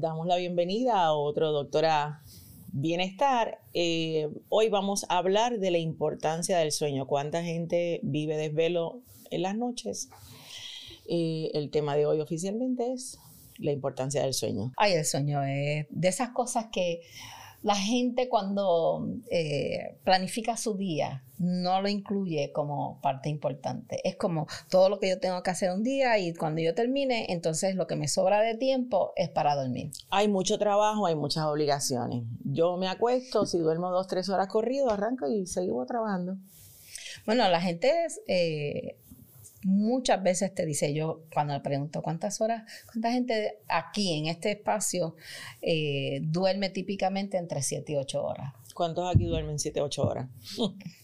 damos la bienvenida a otro doctora Bienestar. Eh, hoy vamos a hablar de la importancia del sueño. ¿Cuánta gente vive desvelo en las noches? Eh, el tema de hoy oficialmente es la importancia del sueño. Ay, el sueño es de esas cosas que la gente cuando eh, planifica su día no lo incluye como parte importante. Es como todo lo que yo tengo que hacer un día y cuando yo termine, entonces lo que me sobra de tiempo es para dormir. Hay mucho trabajo, hay muchas obligaciones. Yo me acuesto, si duermo dos, tres horas corrido, arranco y sigo trabajando. Bueno, la gente es, eh, muchas veces te dice yo, cuando le pregunto cuántas horas, cuánta gente aquí en este espacio eh, duerme típicamente entre 7 y 8 horas. ¿Cuántos aquí duermen 7, 8 horas?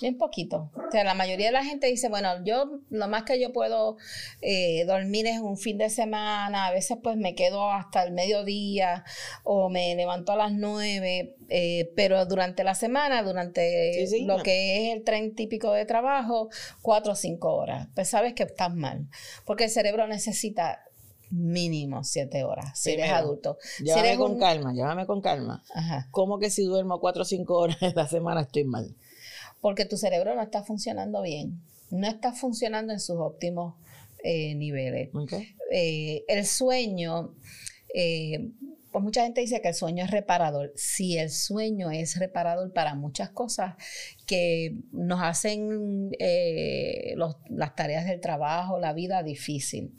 Bien poquito. O sea, la mayoría de la gente dice, bueno, yo lo más que yo puedo eh, dormir es un fin de semana, a veces pues me quedo hasta el mediodía o me levanto a las nueve, eh, pero durante la semana, durante lo que es el tren típico de trabajo, cuatro o cinco horas. Pues sabes que estás mal, porque el cerebro necesita mínimo siete horas si eres adulto. Llévame con calma, llévame con calma. ¿Cómo que si duermo cuatro o cinco horas esta semana estoy mal? Porque tu cerebro no está funcionando bien, no está funcionando en sus óptimos eh, niveles. Eh, el sueño, eh, pues mucha gente dice que el sueño es reparador. Sí, el sueño es reparador para muchas cosas que nos hacen las tareas del trabajo, la vida difícil.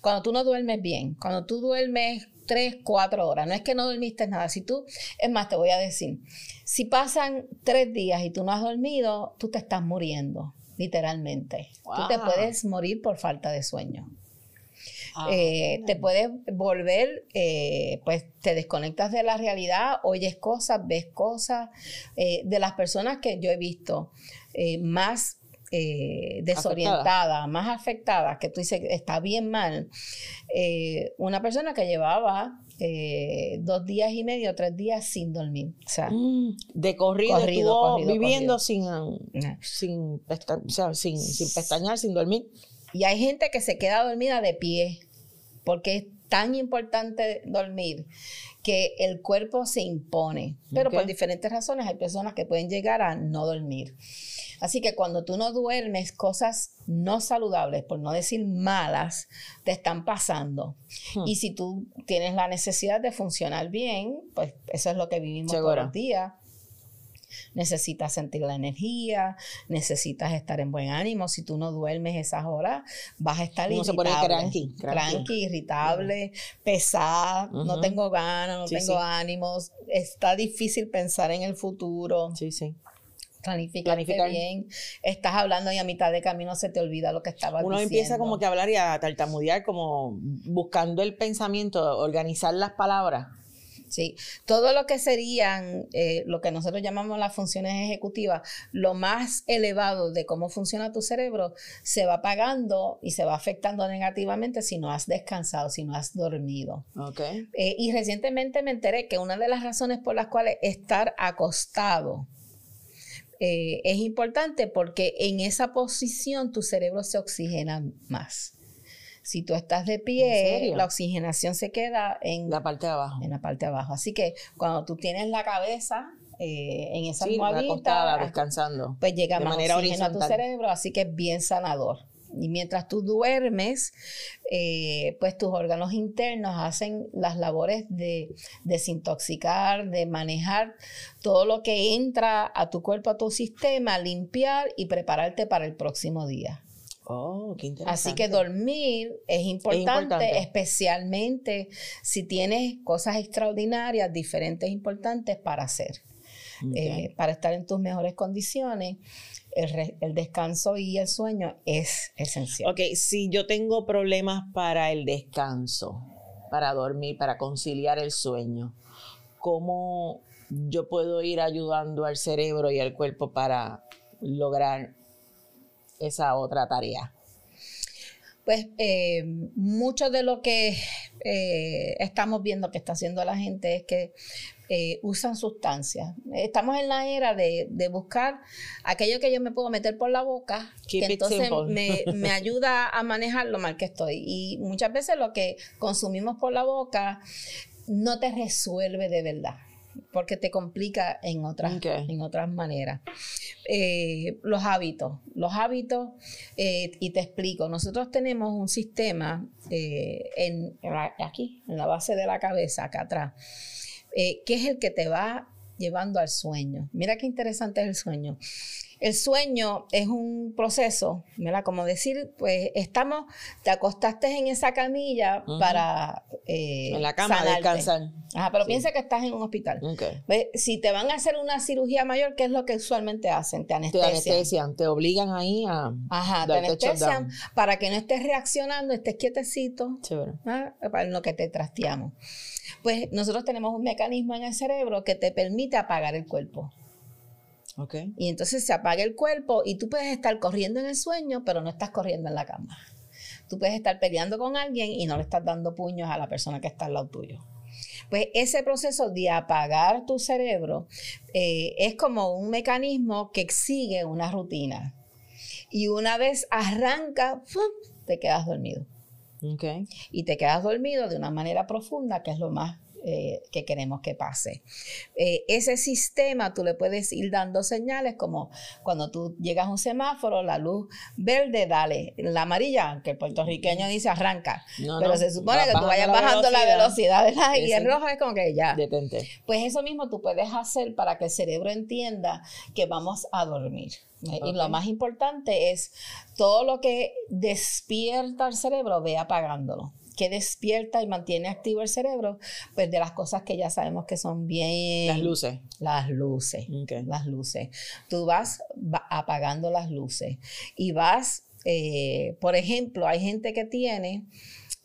Cuando tú no duermes bien, cuando tú duermes tres, cuatro horas. No es que no dormiste nada. Si tú, es más, te voy a decir, si pasan tres días y tú no has dormido, tú te estás muriendo, literalmente. Tú te puedes morir por falta de sueño. Ah, eh, te puedes volver, eh, pues te desconectas de la realidad, oyes cosas, ves cosas. Eh, de las personas que yo he visto más eh, desorientada, más afectada, que tú dices está bien mal, eh, una persona que llevaba eh, dos días y medio, tres días sin dormir. O sea, mm, de corrido, viviendo Sin, sin, sin, sin pestañear, sin dormir. Y hay gente que se queda dormida de pie, porque es tan importante dormir que el cuerpo se impone. Pero por diferentes razones hay personas que pueden llegar a no dormir. Así que cuando tú no duermes, cosas no saludables, por no decir malas, te están pasando. Hmm. Y si tú tienes la necesidad de funcionar bien, pues eso es lo que vivimos todos los días. Necesitas sentir la energía, necesitas estar en buen ánimo. Si tú no duermes esas horas, vas a estar irritable. Se cranky, cranky. irritable, pesada, no tengo ganas, no tengo ánimos. Está difícil pensar en el futuro. Sí, sí planificar, bien. Estás hablando y a mitad de camino se te olvida lo que estabas Uno empieza como que a hablar y a tartamudear, como buscando el pensamiento, organizar las palabras. Sí, todo lo que serían eh, lo que nosotros llamamos las funciones ejecutivas, lo más elevado de cómo funciona tu cerebro, se va apagando y se va afectando negativamente si no has descansado, si no has dormido. Okay. Eh, y recientemente me enteré que una de las razones por las cuales estar acostado eh, es importante porque en esa posición tu cerebro se oxigena más. Si tú estás de pie, la oxigenación se queda en la parte de abajo. En la parte de abajo. Así que cuando tú tienes la cabeza eh, en esa sí, descansando, pues llega más manera oxígeno a tu cerebro, así que es bien sanador. Y mientras tú duermes, eh, pues tus órganos internos hacen las labores de desintoxicar, de manejar todo lo que entra a tu cuerpo, a tu sistema, limpiar y prepararte para el próximo día. Oh, qué interesante. Así que dormir es importante, especialmente si tienes cosas extraordinarias, diferentes, importantes para hacer, eh, para estar en tus mejores condiciones el, descanso y el sueño es esencial. Ok, si yo tengo problemas para el descanso, para dormir, para conciliar el sueño, ¿cómo yo puedo ir ayudando al cerebro y al cuerpo para lograr esa otra tarea? Pues eh, mucho de lo que eh, estamos viendo que está haciendo la gente es que eh, usan sustancias. Estamos en la era de, buscar aquello que yo me puedo meter por la boca, que entonces me, me, ayuda a manejar lo mal que estoy. Y muchas veces lo que consumimos por la boca no te resuelve de verdad porque te complica en otras, en otras maneras. Eh, los hábitos, los hábitos, eh, y te explico, nosotros tenemos un sistema eh, en, aquí, en la base de la cabeza, acá atrás, que es el que te va llevando al sueño. Mira qué interesante es el sueño. El sueño es un proceso, ¿verdad? Como decir, pues estamos, te acostaste en esa camilla para... Eh, en la cama descansar. Ajá, pero piensa que estás en un hospital. Si te van a hacer una cirugía mayor, ¿qué es lo que usualmente hacen? Te anestesian. Te anestesian, te obligan ahí a... Ajá, te anestesian para que no estés reaccionando, estés quietecito, ¿ah? para lo que te trasteamos. Pues nosotros tenemos un mecanismo en el cerebro que te permite apagar el cuerpo. Y entonces se apaga el cuerpo y tú puedes estar corriendo en el sueño, pero no estás corriendo en la cama. Tú puedes estar peleando con alguien y no le estás dando puños a la persona que está al lado tuyo. Pues ese proceso de apagar tu cerebro eh, es como un mecanismo que sigue una rutina. Y una vez arranca, te quedas dormido. Y te quedas dormido de una manera profunda, que es lo más eh, que queremos que pase. Eh, ese sistema tú le puedes ir dando señales como cuando tú llegas a un semáforo, la luz verde, dale, la amarilla, que el puertorriqueño dice arranca, pero se supone que tú vayas bajando la velocidad, y el rojo es como que ya. Detente. Pues eso mismo tú puedes hacer para que el cerebro entienda que vamos a dormir. Eh, y lo más importante es todo lo que despierta el cerebro, ve apagándolo que despierta y mantiene activo el cerebro, pues de las cosas que ya sabemos que son bien... Las luces. Las luces. Las luces. Tú vas apagando las luces y vas, eh, por ejemplo, hay gente que tiene...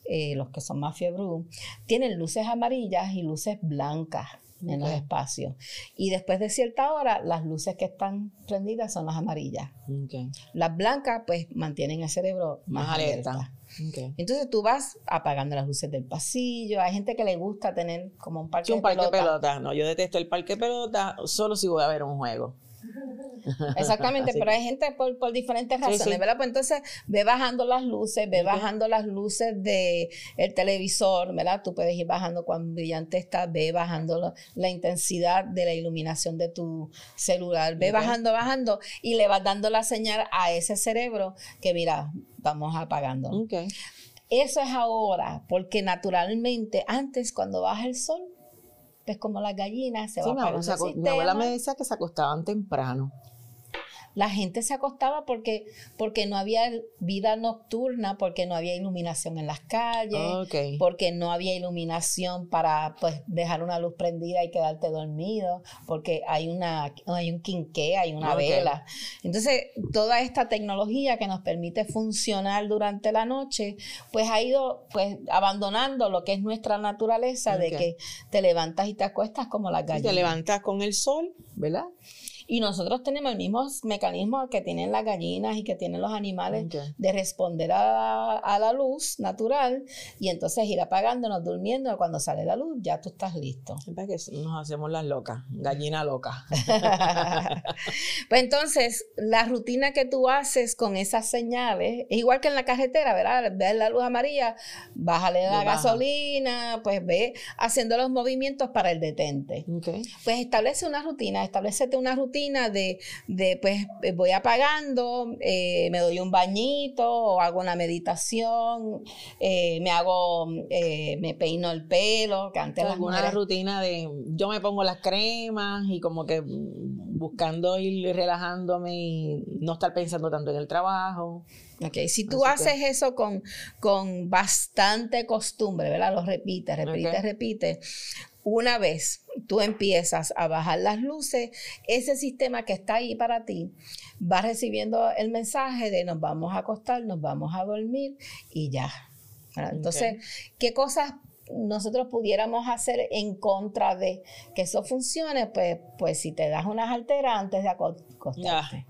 Eh, los que son más fiebrú, tienen luces amarillas y luces blancas en los espacios. Y después de cierta hora, las luces que están prendidas son las amarillas. Las blancas, pues, mantienen el cerebro más, alerta. Entonces tú vas apagando las luces del pasillo. Hay gente que le gusta tener como un parque, un parque de pelota. No, yo detesto el parque de pelota solo si voy a ver un juego. Exactamente, pero hay gente por, por diferentes razones, ¿verdad? Pues entonces ve bajando las luces, ve bajando las luces del el televisor, ¿verdad? Tú puedes ir bajando cuando brillante está, ve bajando la, intensidad de la iluminación de tu celular, ve bajando, bajando y le vas dando la señal a ese cerebro que mira, vamos apagando. Eso es ahora, porque naturalmente antes cuando baja el sol, pues como las gallinas se va a Mi abuela me decía que se acostaban temprano la gente se acostaba porque, porque no había vida nocturna, porque no había iluminación en las calles, porque no había iluminación para pues, dejar una luz prendida y quedarte dormido, porque hay, una, hay un quinqué, hay una vela. Entonces, toda esta tecnología que nos permite funcionar durante la noche, pues ha ido pues abandonando lo que es nuestra naturaleza de que te levantas y te acuestas como las gallinas. te levantas con el sol, ¿verdad? Y nosotros tenemos el mismo mecanismo que tienen las gallinas y que tienen los animales de responder a, la luz natural y entonces ir apagándonos, durmiendo. Cuando sale la luz, ya tú estás listo. Es que nos hacemos las locas, gallina loca. pues entonces, la rutina que tú haces con esas señales, es igual que en la carretera, ¿verdad? Ves la luz amarilla, bájale la gasolina, pues ve haciendo los movimientos para el detente. Pues establece una rutina, establecete una rutina de, pues eh, voy apagando, eh, me doy un bañito o hago una meditación, eh, me hago, me peino el pelo, que antes alguna rutina de yo me pongo las cremas y como que buscando ir relajándome y no estar pensando tanto en el trabajo. Ok, si tú haces eso con, con bastante costumbre, ¿verdad? Lo repites, repites, repites una vez tú empiezas a bajar las luces, ese sistema que está ahí para ti va recibiendo el mensaje de nos vamos a acostar, nos vamos a dormir y ya. Entonces, ¿qué cosas nosotros pudiéramos hacer en contra de que eso funcione? Pues, pues si te das unas alteras antes de acostarte.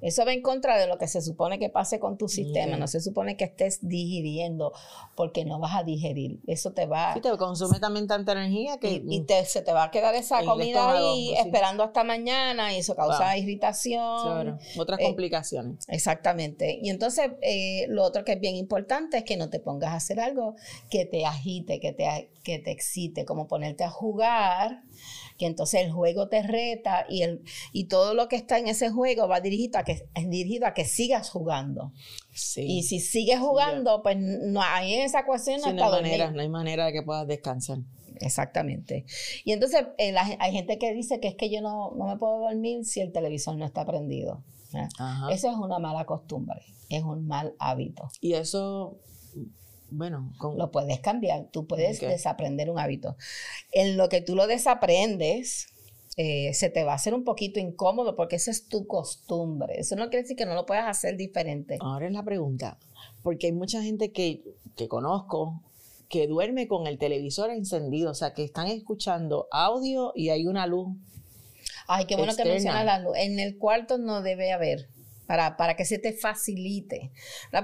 Eso va en contra de lo que se supone que pase con tu sistema. No se supone que estés digiriendo porque no vas a digerir. Eso te va... Y te consume también tanta energía que... Y, se te va a quedar esa comida ahí esperando hasta mañana y eso causa irritación. Otras eh, complicaciones. Exactamente. Y entonces eh, lo otro que es bien importante es que no te pongas a hacer algo que te agite, que te, que te excite, como ponerte a jugar que entonces el juego te reta y, el, y todo lo que está en ese juego va dirigido a que, dirigido a que sigas jugando. Y si sigues jugando, pues no hay esa cuestión no, hay manera, no hay manera de que puedas descansar. Exactamente. Y entonces eh, hay gente que dice que es que yo no, no, me puedo dormir si el televisor no está prendido. Eso es una mala costumbre, es un mal hábito. Y eso bueno, lo puedes cambiar, tú puedes desaprender un hábito. En lo que tú lo desaprendes, eh, se te va a hacer un poquito incómodo porque esa es tu costumbre. Eso no quiere decir que no lo puedas hacer diferente. Ahora es la pregunta, porque hay mucha gente que, que conozco que duerme con el televisor encendido, o sea, que están escuchando audio y hay una luz. Ay, qué bueno que mencionas la luz. En el cuarto no debe haber para, para que se te facilite,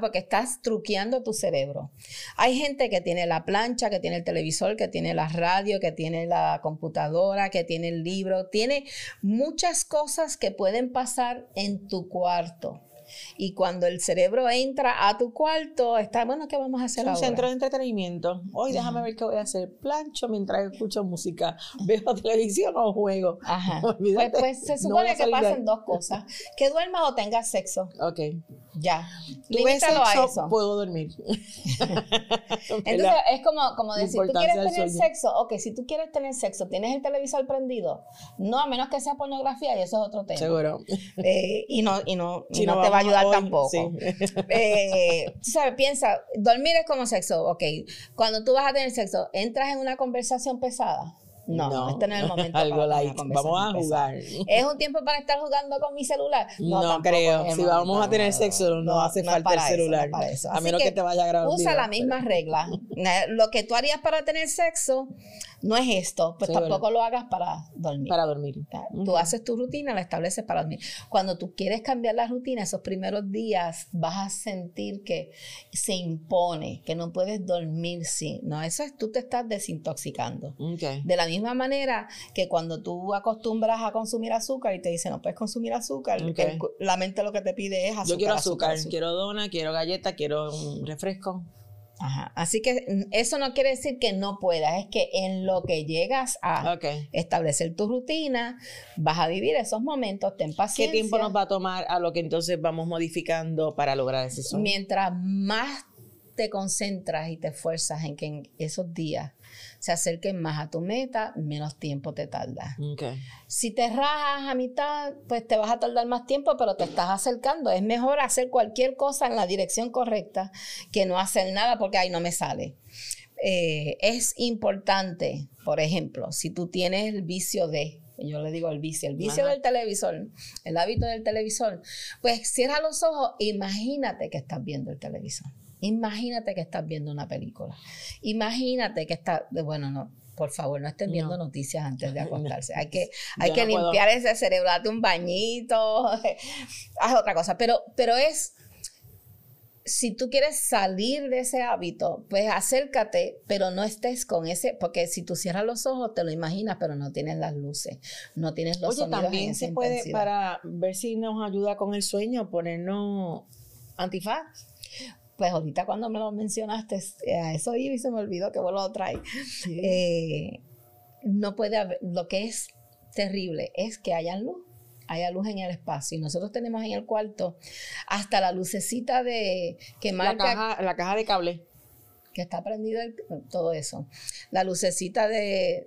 porque estás truqueando tu cerebro. Hay gente que tiene la plancha, que tiene el televisor, que tiene la radio, que tiene la computadora, que tiene el libro, tiene muchas cosas que pueden pasar en tu cuarto. Y cuando el cerebro entra a tu cuarto, está, bueno, ¿qué vamos a hacer es un centro de entretenimiento. Hoy déjame ver qué voy a hacer. Plancho mientras escucho música. Veo televisión o juego. Ajá. Pues, pues, se supone que pasen dos cosas. Que duermas o tengas sexo. Ok. Ya. Limítalo a eso. Puedo dormir. Entonces es como, como decir, ¿tú quieres tener sexo? Ok, si tú quieres tener sexo, ¿tienes el televisor prendido? No, a menos que sea pornografía y eso es otro tema. Seguro. Eh, y no, y no, no, te va a ayudar tampoco. Eh, tú sabes, piensa, dormir es como sexo. Ok, cuando tú vas a tener sexo, ¿entras en una conversación pesada? No, este no es el momento. Algo light. Vamos a jugar. ¿Es un tiempo para estar jugando con mi celular? No, creo. Si vamos a tener sexo, no, hace falta el celular. A menos que, te vaya a grabar. Usa la misma regla. Lo que tú harías para tener sexo no es esto, pues tampoco lo hagas para dormir. Para dormir. Tú haces tu rutina, la estableces para dormir. Cuando tú quieres cambiar la rutina, esos primeros días vas a sentir que se impone, que no puedes dormir sin. No, eso es tú te estás desintoxicando. De la misma manera que cuando tú acostumbras a consumir azúcar y te dicen no puedes consumir azúcar, la mente lo que te pide es azúcar. Yo quiero azúcar, quiero dona, quiero galleta, quiero un refresco. Así que mm, eso no quiere decir que no puedas, es que en lo que llegas a establecer tu rutina, vas a vivir esos momentos, ten paciencia. ¿Qué tiempo nos va a tomar a lo que entonces vamos modificando para lograr ese sueño? Mientras más te concentras y te esfuerzas en que en esos días se acerquen más a tu meta, menos tiempo te tarda. Si te rajas a mitad, pues te vas a tardar más tiempo, pero te estás acercando. Es mejor hacer cualquier cosa en la dirección correcta que no hacer nada porque ahí no me sale. Eh, es importante, por ejemplo, si tú tienes el vicio de, yo le digo el vicio, el vicio del televisor, el hábito del televisor, pues cierra los ojos, imagínate que estás viendo el televisor. Imagínate que estás viendo una película. Imagínate que estás, bueno, no, por favor, no estén viendo noticias antes de acostarse. Hay que, hay que limpiar ese cerebro, date un bañito, haz otra cosa. Pero, pero es, si tú quieres salir de ese hábito, pues acércate, pero no estés con ese, porque si tú cierras los ojos, te lo imaginas, pero no tienes las luces, no tienes los Oye, también se puede, para ver si nos ayuda con el sueño, ponernos antifaz pues ahorita cuando me lo mencionaste, eh, a eso iba y se me olvidó que vos lo traes. Eh, no puede haber, lo que es terrible es que haya luz, haya luz en el espacio. Y nosotros tenemos en el cuarto hasta la lucecita de que marca. La caja, la caja de cable. Que está prendido todo eso. La lucecita de,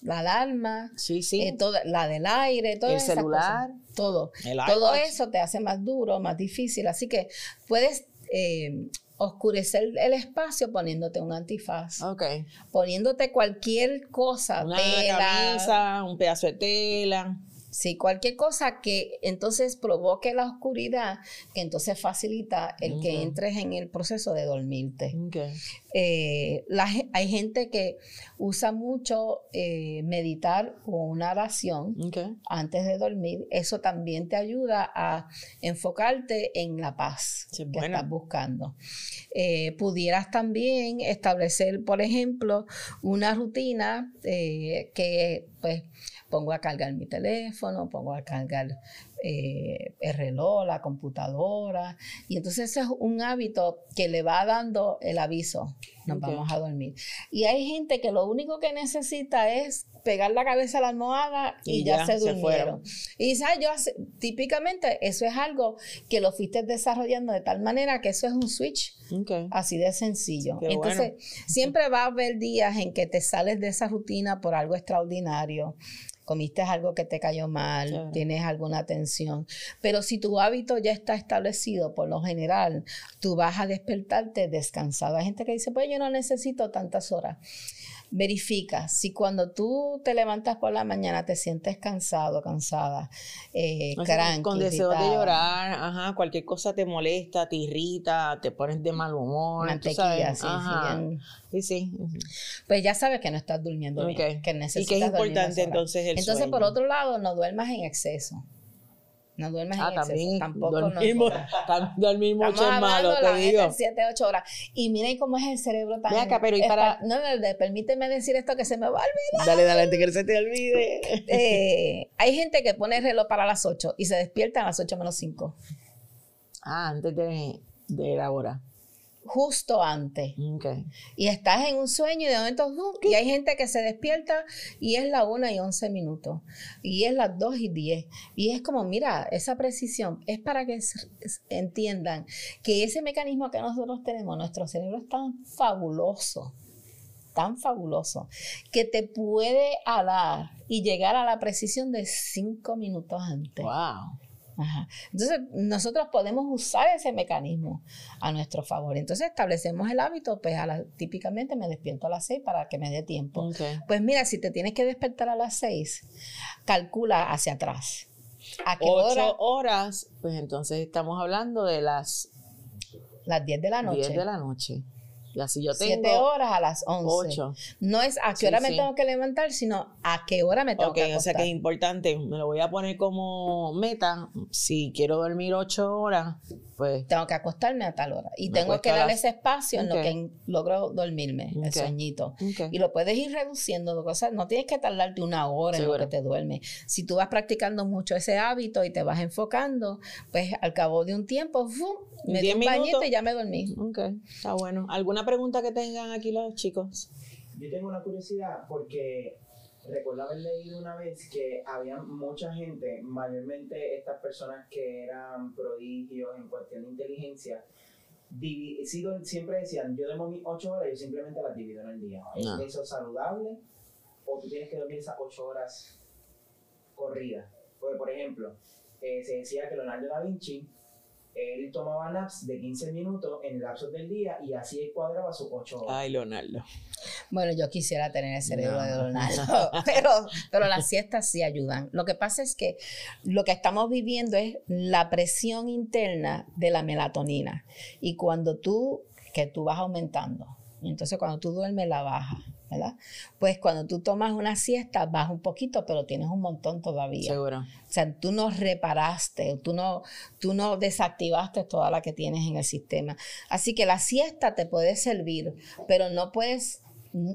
la alarma. Sí, sí. Eh, la del aire, todo El celular. todo. todo eso te hace más duro, más difícil. Así que puedes eh, oscurecer el espacio poniéndote un antifaz. Poniéndote cualquier cosa. Una camisa, un pedazo de tela. Sí, cualquier cosa que entonces provoque la oscuridad, que entonces facilita el que entres en el proceso de dormirte. Eh, hay gente que usa mucho eh, meditar o una oración antes de dormir. Eso también te ayuda a enfocarte en la paz que estás buscando. Eh, pudieras también establecer, por ejemplo, una rutina que pues pongo a cargar mi teléfono, pongo a cargar eh, el reloj, la computadora. Y entonces ese es un hábito que le va dando el aviso, nos vamos a dormir. Y hay gente que lo único que necesita es pegar la cabeza a la almohada y, ya, se durmieron. y sabes, yo típicamente eso es algo que lo fuiste desarrollando de tal manera que eso es un switch. Así de sencillo. Entonces, siempre va a haber días en que te sales de esa rutina por algo extraordinario comiste algo que te cayó mal, tienes alguna tensión. Pero si tu hábito ya está establecido, por lo general, tú vas a despertarte descansado. Hay gente que dice, pues yo no necesito tantas horas verifica si cuando tú te levantas por la mañana te sientes cansado, cansada, eh, con deseo de llorar, ajá, cualquier cosa te molesta, te irrita, te pones de mal humor, Mantequilla, sí, sí, sí. Pues ya sabes que no estás durmiendo bien, que necesitas Y que es importante entonces el Entonces, por otro lado, no duermas en exceso. No duermes ah, en también Tampoco dormimos, no. dormimos mucho es malo, te digo. 7, 8 horas. Y miren cómo es el cerebro también. acá, pero y para... No, no, permíteme decir esto que se me va a olvidar. Dale, dale, antes que se te olvide. Eh, hay gente que pone el reloj para las 8 y se despierta a las 8 menos 5. Ah, antes de, de la hora justo antes. Y estás en un sueño y de momento, y hay gente que se despierta y es la 1 y 11 minutos, y es las 2 y 10. Y es como, mira, esa precisión es para que entiendan que ese mecanismo que nosotros tenemos, nuestro cerebro es tan fabuloso, tan fabuloso, que te puede dar y llegar a la precisión de 5 minutos antes. ¡Wow! Entonces, nosotros podemos usar ese mecanismo a nuestro favor. Entonces, establecemos el hábito, pues típicamente me despierto a las 6 para que me dé tiempo. Pues mira, si te tienes que despertar a las 6, calcula hacia atrás. ¿A qué Ocho horas, pues entonces estamos hablando de las... Las 10 de la noche. 10 de la noche. Y así yo tengo. Siete horas a las 11. No es a qué hora me tengo que levantar, sino a qué hora me tengo que acostar. o sea que es importante. Me lo voy a poner como meta. Si quiero dormir ocho horas, pues. Tengo que acostarme a tal hora. Y tengo que darle ese espacio en lo que logro dormirme, el sueñito. Y lo puedes ir reduciendo. O no tienes que tardarte una hora en lo que te duermes. Si tú vas practicando mucho ese hábito y te vas enfocando, pues al cabo de un tiempo, me di un bañito y ya me dormí. Ok, está bueno. ¿Alguna pregunta que tengan aquí los chicos? Yo tengo una curiosidad porque recuerdo haber leído una vez que había mucha gente, mayormente estas personas que eran prodigios en cuestión de inteligencia, siempre decían, yo duermo mis ocho horas, yo simplemente las divido en el día. ¿Es eso saludable? ¿O tú tienes que dormir esas ocho horas corridas? Porque, por ejemplo, eh, se decía que Leonardo da Vinci él tomaba naps de 15 minutos en el lapso del día y así cuadraba sus 8 horas. Ay, Leonardo. Bueno, yo quisiera tener el cerebro de Leonardo, pero, pero las siestas sí ayudan. Lo que pasa es que lo que estamos viviendo es la presión interna de la melatonina. Y cuando tú, que tú vas aumentando, entonces cuando tú duermes la baja ¿verdad? Pues cuando tú tomas una siesta, vas un poquito, pero tienes un montón todavía. Seguro. O sea, tú no reparaste, tú no, tú no desactivaste toda la que tienes en el sistema. Así que la siesta te puede servir, pero no puedes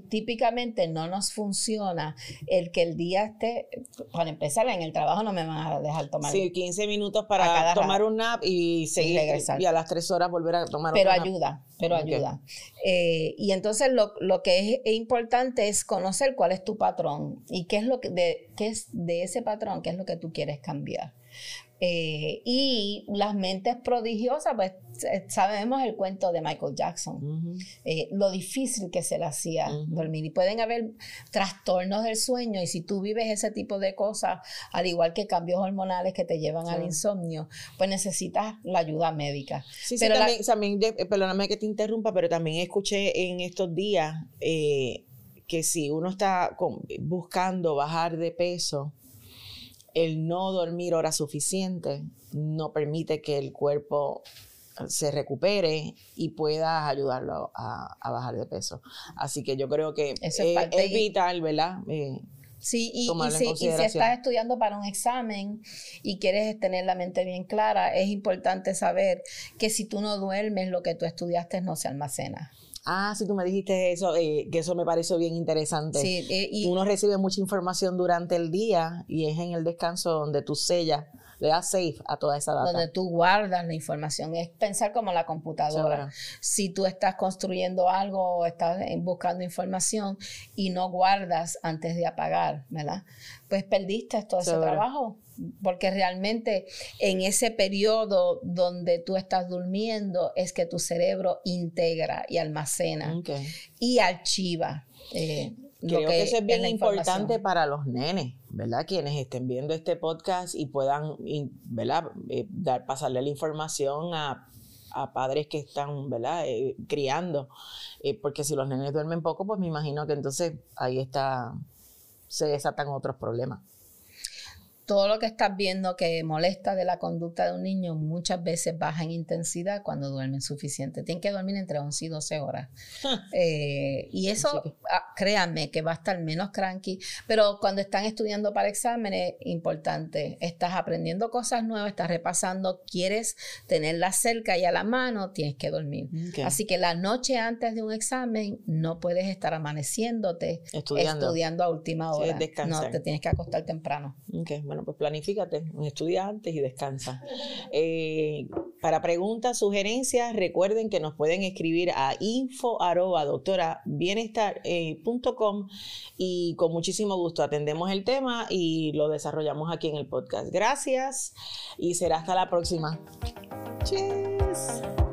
típicamente no nos funciona el que el día esté, para empezar, en el trabajo no me van a dejar tomar. Sí, 15 minutos para tomar un nap y seguir y, a las 3 horas volver a tomar pero ayuda, Pero ayuda, eh, y entonces lo, que es, importante es conocer cuál es tu patrón y qué es lo que de, qué es de ese patrón, qué es lo que tú quieres cambiar. Eh, y las mentes prodigiosas, pues sabemos el cuento de Michael Jackson, eh, lo difícil que se le hacía dormir. Y pueden haber trastornos del sueño y si tú vives ese tipo de cosas, al igual que cambios hormonales que te llevan al insomnio, pues necesitas la ayuda médica. Sí, pero también, eh, perdóname que te interrumpa, pero también escuché en estos días que si uno está buscando bajar de peso, el no dormir horas suficientes no permite que el cuerpo se recupere y pueda ayudarlo a, bajar de peso. Así que yo creo que es, vital, ¿verdad? Eh, sí, y, si, y, si, estás estudiando para un examen y quieres tener la mente bien clara, es importante saber que si tú no duermes, lo que tú estudiaste no se almacena. Ah, si tú me dijiste eso, eh, que eso me pareció bien interesante. Sí, eh, y, Uno recibe mucha información durante el día y es en el descanso donde tú sellas, le das safe a toda esa data. Donde tú guardas la información. Es pensar como la computadora. Si tú estás construyendo algo o estás buscando información y no guardas antes de apagar, ¿verdad? Pues perdiste todo ese trabajo porque realmente en ese periodo donde tú estás durmiendo es que tu cerebro integra y almacena y archiva. Eh, Creo que, eso es bien importante para los nenes, ¿verdad? Quienes estén viendo este podcast y puedan, ¿verdad? Eh, dar, pasarle la información a, padres que están, ¿verdad? Eh, criando. porque si los nenes duermen poco, pues me imagino que entonces ahí está, se desatan otros problemas todo lo que estás viendo que molesta de la conducta de un niño muchas veces baja en intensidad cuando duermen suficiente. Tienen que dormir entre 11 y 12 horas. Eh, y eso, ah, créanme, que va a estar menos cranky. Pero cuando están estudiando para exámenes, importante, estás aprendiendo cosas nuevas, estás repasando, quieres tenerlas cerca y a la mano, tienes que dormir. Así que la noche antes de un examen no puedes estar amaneciéndote estudiando, a última hora. no, te tienes que acostar temprano. Okay. Bueno, pues planifícate, estudia antes y descansa. Eh, para preguntas, sugerencias, recuerden que nos pueden escribir a info eh, y con muchísimo gusto atendemos el tema y lo desarrollamos aquí en el podcast. Gracias y será hasta la próxima. Cheers.